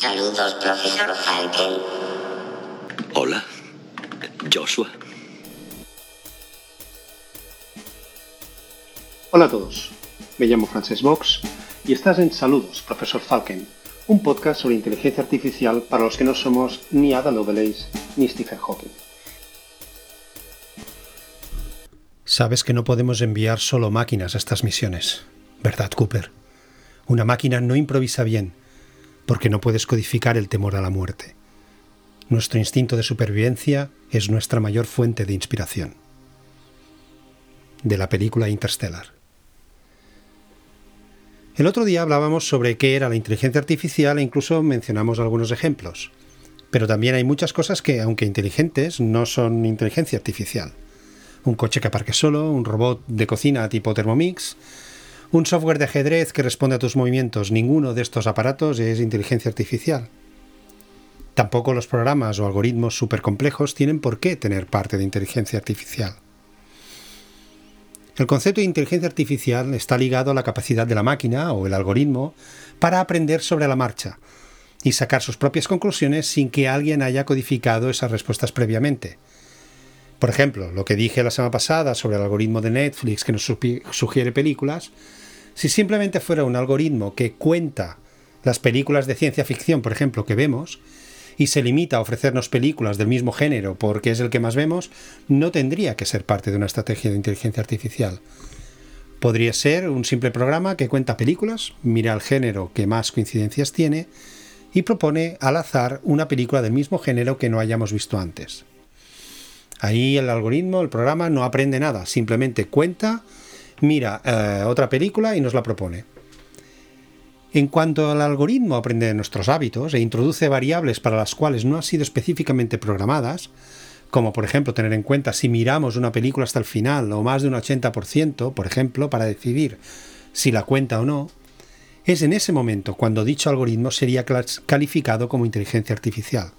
Saludos, profesor Falken. Hola, Joshua. Hola a todos, me llamo Frances Box y estás en Saludos, profesor Falken, un podcast sobre inteligencia artificial para los que no somos ni Ada Lovelace ni Stephen Hawking. Sabes que no podemos enviar solo máquinas a estas misiones, ¿verdad, Cooper? Una máquina no improvisa bien, porque no puedes codificar el temor a la muerte. Nuestro instinto de supervivencia es nuestra mayor fuente de inspiración. De la película Interstellar. El otro día hablábamos sobre qué era la inteligencia artificial e incluso mencionamos algunos ejemplos. Pero también hay muchas cosas que, aunque inteligentes, no son inteligencia artificial. Un coche que aparque solo, un robot de cocina tipo Thermomix, un software de ajedrez que responde a tus movimientos. Ninguno de estos aparatos es inteligencia artificial. Tampoco los programas o algoritmos supercomplejos tienen por qué tener parte de inteligencia artificial. El concepto de inteligencia artificial está ligado a la capacidad de la máquina o el algoritmo para aprender sobre la marcha y sacar sus propias conclusiones sin que alguien haya codificado esas respuestas previamente. Por ejemplo, lo que dije la semana pasada sobre el algoritmo de Netflix que nos sugiere películas, si simplemente fuera un algoritmo que cuenta las películas de ciencia ficción, por ejemplo, que vemos, y se limita a ofrecernos películas del mismo género porque es el que más vemos, no tendría que ser parte de una estrategia de inteligencia artificial. Podría ser un simple programa que cuenta películas, mira el género que más coincidencias tiene y propone al azar una película del mismo género que no hayamos visto antes. Ahí el algoritmo, el programa no aprende nada, simplemente cuenta, mira eh, otra película y nos la propone. En cuanto al algoritmo aprende de nuestros hábitos e introduce variables para las cuales no han sido específicamente programadas, como por ejemplo tener en cuenta si miramos una película hasta el final o más de un 80%, por ejemplo, para decidir si la cuenta o no, es en ese momento cuando dicho algoritmo sería calificado como inteligencia artificial.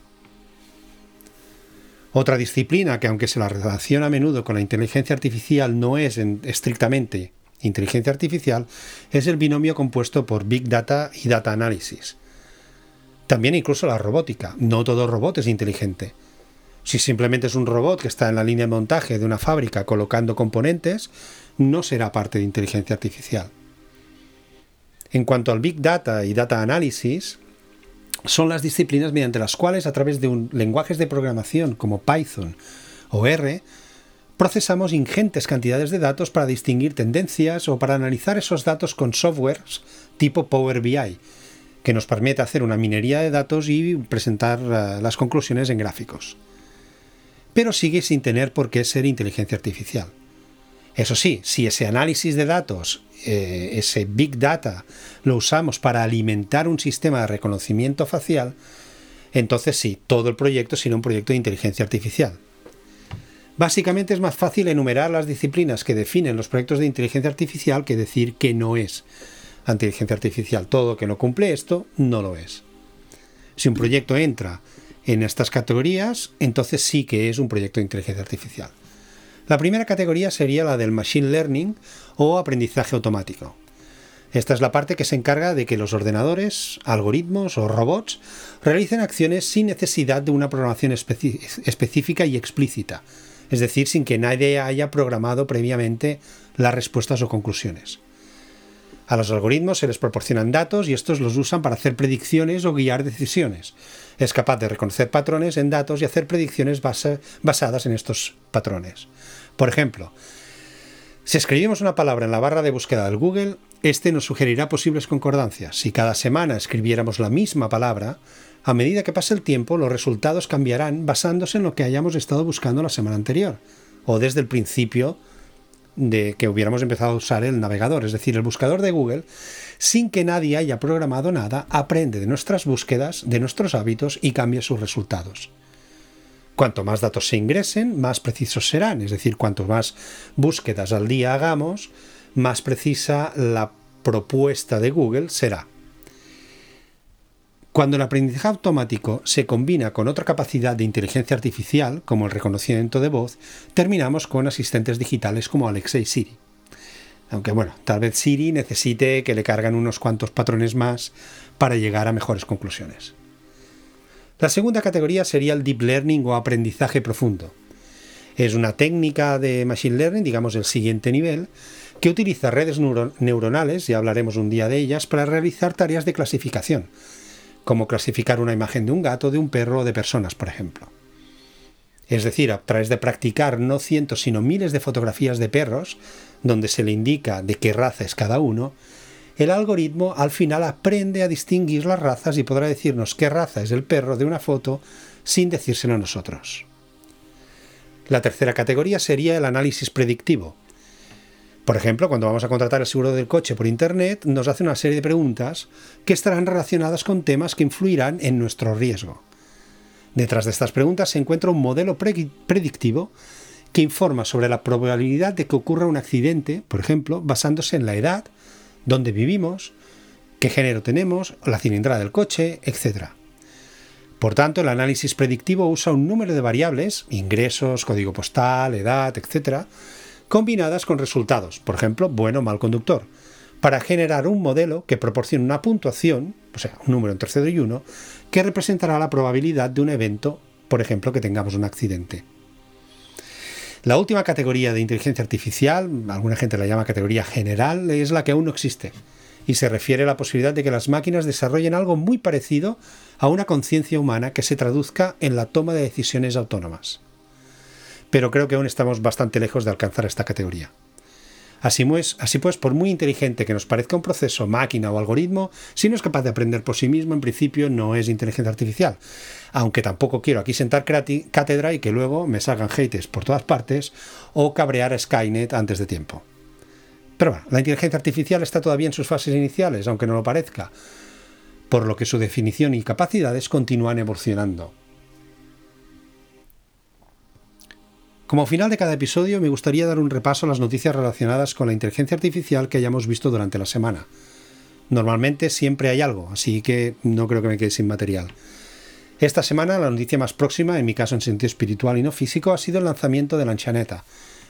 Otra disciplina que aunque se la relaciona a menudo con la inteligencia artificial no es estrictamente inteligencia artificial es el binomio compuesto por Big Data y Data Analysis. También incluso la robótica. No todo robot es inteligente. Si simplemente es un robot que está en la línea de montaje de una fábrica colocando componentes, no será parte de inteligencia artificial. En cuanto al Big Data y Data Analysis, son las disciplinas mediante las cuales a través de un lenguajes de programación como Python o R procesamos ingentes cantidades de datos para distinguir tendencias o para analizar esos datos con softwares tipo Power BI, que nos permite hacer una minería de datos y presentar uh, las conclusiones en gráficos. Pero sigue sin tener por qué ser inteligencia artificial. Eso sí, si ese análisis de datos, eh, ese big data, lo usamos para alimentar un sistema de reconocimiento facial, entonces sí, todo el proyecto será un proyecto de inteligencia artificial. Básicamente es más fácil enumerar las disciplinas que definen los proyectos de inteligencia artificial que decir que no es inteligencia artificial. Todo que no cumple esto no lo es. Si un proyecto entra en estas categorías, entonces sí que es un proyecto de inteligencia artificial. La primera categoría sería la del machine learning o aprendizaje automático. Esta es la parte que se encarga de que los ordenadores, algoritmos o robots realicen acciones sin necesidad de una programación específica y explícita, es decir, sin que nadie haya programado previamente las respuestas o conclusiones. A los algoritmos se les proporcionan datos y estos los usan para hacer predicciones o guiar decisiones. Es capaz de reconocer patrones en datos y hacer predicciones basadas en estos patrones. Por ejemplo, si escribimos una palabra en la barra de búsqueda del Google, este nos sugerirá posibles concordancias. Si cada semana escribiéramos la misma palabra, a medida que pase el tiempo, los resultados cambiarán basándose en lo que hayamos estado buscando la semana anterior, o desde el principio de que hubiéramos empezado a usar el navegador, es decir, el buscador de Google, sin que nadie haya programado nada, aprende de nuestras búsquedas, de nuestros hábitos y cambia sus resultados. Cuanto más datos se ingresen, más precisos serán, es decir, cuanto más búsquedas al día hagamos, más precisa la propuesta de Google será. Cuando el aprendizaje automático se combina con otra capacidad de inteligencia artificial, como el reconocimiento de voz, terminamos con asistentes digitales como Alexa y Siri. Aunque bueno, tal vez Siri necesite que le cargan unos cuantos patrones más para llegar a mejores conclusiones. La segunda categoría sería el deep learning o aprendizaje profundo. Es una técnica de machine learning, digamos el siguiente nivel, que utiliza redes neuronales, ya hablaremos un día de ellas, para realizar tareas de clasificación, como clasificar una imagen de un gato, de un perro o de personas, por ejemplo. Es decir, a través de practicar no cientos sino miles de fotografías de perros, donde se le indica de qué raza es cada uno, el algoritmo al final aprende a distinguir las razas y podrá decirnos qué raza es el perro de una foto sin decírselo a nosotros. La tercera categoría sería el análisis predictivo. Por ejemplo, cuando vamos a contratar el seguro del coche por Internet, nos hace una serie de preguntas que estarán relacionadas con temas que influirán en nuestro riesgo. Detrás de estas preguntas se encuentra un modelo predictivo que informa sobre la probabilidad de que ocurra un accidente, por ejemplo, basándose en la edad, dónde vivimos, qué género tenemos, la cilindrada del coche, etc. Por tanto, el análisis predictivo usa un número de variables, ingresos, código postal, edad, etc., combinadas con resultados, por ejemplo, bueno o mal conductor, para generar un modelo que proporcione una puntuación, o sea, un número entre 0 y 1, que representará la probabilidad de un evento, por ejemplo, que tengamos un accidente. La última categoría de inteligencia artificial, alguna gente la llama categoría general, es la que aún no existe y se refiere a la posibilidad de que las máquinas desarrollen algo muy parecido a una conciencia humana que se traduzca en la toma de decisiones autónomas. Pero creo que aún estamos bastante lejos de alcanzar esta categoría. Así pues, así pues, por muy inteligente que nos parezca un proceso, máquina o algoritmo, si no es capaz de aprender por sí mismo, en principio no es inteligencia artificial. Aunque tampoco quiero aquí sentar cátedra y que luego me salgan haters por todas partes o cabrear a Skynet antes de tiempo. Pero bueno, la inteligencia artificial está todavía en sus fases iniciales, aunque no lo parezca, por lo que su definición y capacidades continúan evolucionando. Como final de cada episodio me gustaría dar un repaso a las noticias relacionadas con la inteligencia artificial que hayamos visto durante la semana. Normalmente siempre hay algo, así que no creo que me quede sin material. Esta semana la noticia más próxima, en mi caso en sentido espiritual y no físico, ha sido el lanzamiento de la Anchaneta,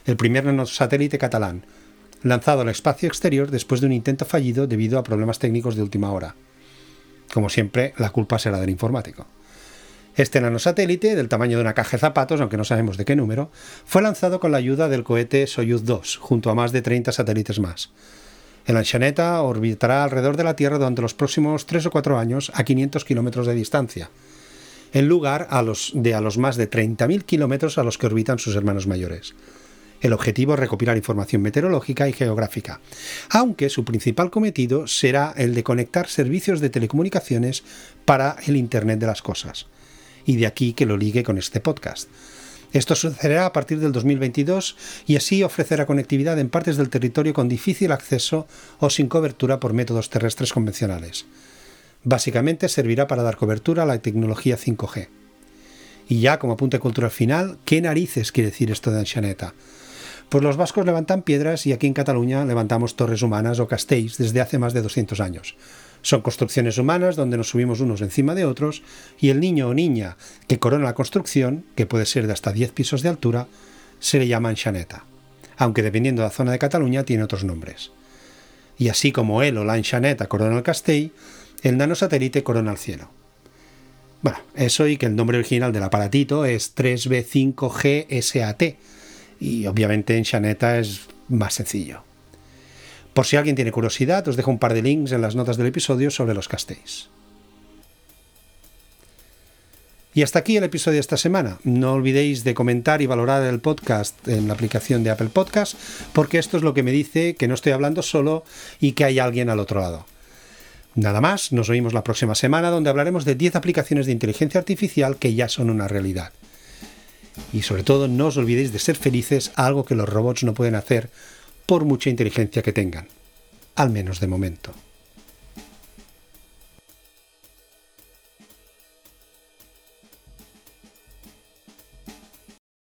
el primer nanosatélite catalán, lanzado al espacio exterior después de un intento fallido debido a problemas técnicos de última hora. Como siempre, la culpa será del informático. Este nanosatélite, del tamaño de una caja de zapatos, aunque no sabemos de qué número, fue lanzado con la ayuda del cohete Soyuz 2, junto a más de 30 satélites más. El Anchaneta orbitará alrededor de la Tierra durante los próximos 3 o 4 años a 500 kilómetros de distancia, en lugar a los, de a los más de 30.000 kilómetros a los que orbitan sus hermanos mayores. El objetivo es recopilar información meteorológica y geográfica, aunque su principal cometido será el de conectar servicios de telecomunicaciones para el Internet de las Cosas y de aquí que lo ligue con este podcast. Esto sucederá a partir del 2022 y así ofrecerá conectividad en partes del territorio con difícil acceso o sin cobertura por métodos terrestres convencionales. Básicamente servirá para dar cobertura a la tecnología 5G. Y ya como apunte cultural final, ¿qué narices quiere decir esto de Anchaneta? Pues los vascos levantan piedras y aquí en Cataluña levantamos torres humanas o castells desde hace más de 200 años. Son construcciones humanas donde nos subimos unos encima de otros y el niño o niña que corona la construcción, que puede ser de hasta 10 pisos de altura, se le llama enchaneta, aunque dependiendo de la zona de Cataluña tiene otros nombres. Y así como él o la enchaneta corona el castell, el nanosatélite corona el cielo. Bueno, eso y que el nombre original del aparatito es 3B5GSAT, y obviamente enchaneta es más sencillo. Por si alguien tiene curiosidad, os dejo un par de links en las notas del episodio sobre los castells. Y hasta aquí el episodio de esta semana. No olvidéis de comentar y valorar el podcast en la aplicación de Apple Podcast, porque esto es lo que me dice que no estoy hablando solo y que hay alguien al otro lado. Nada más, nos oímos la próxima semana donde hablaremos de 10 aplicaciones de inteligencia artificial que ya son una realidad. Y sobre todo, no os olvidéis de ser felices, algo que los robots no pueden hacer por mucha inteligencia que tengan, al menos de momento.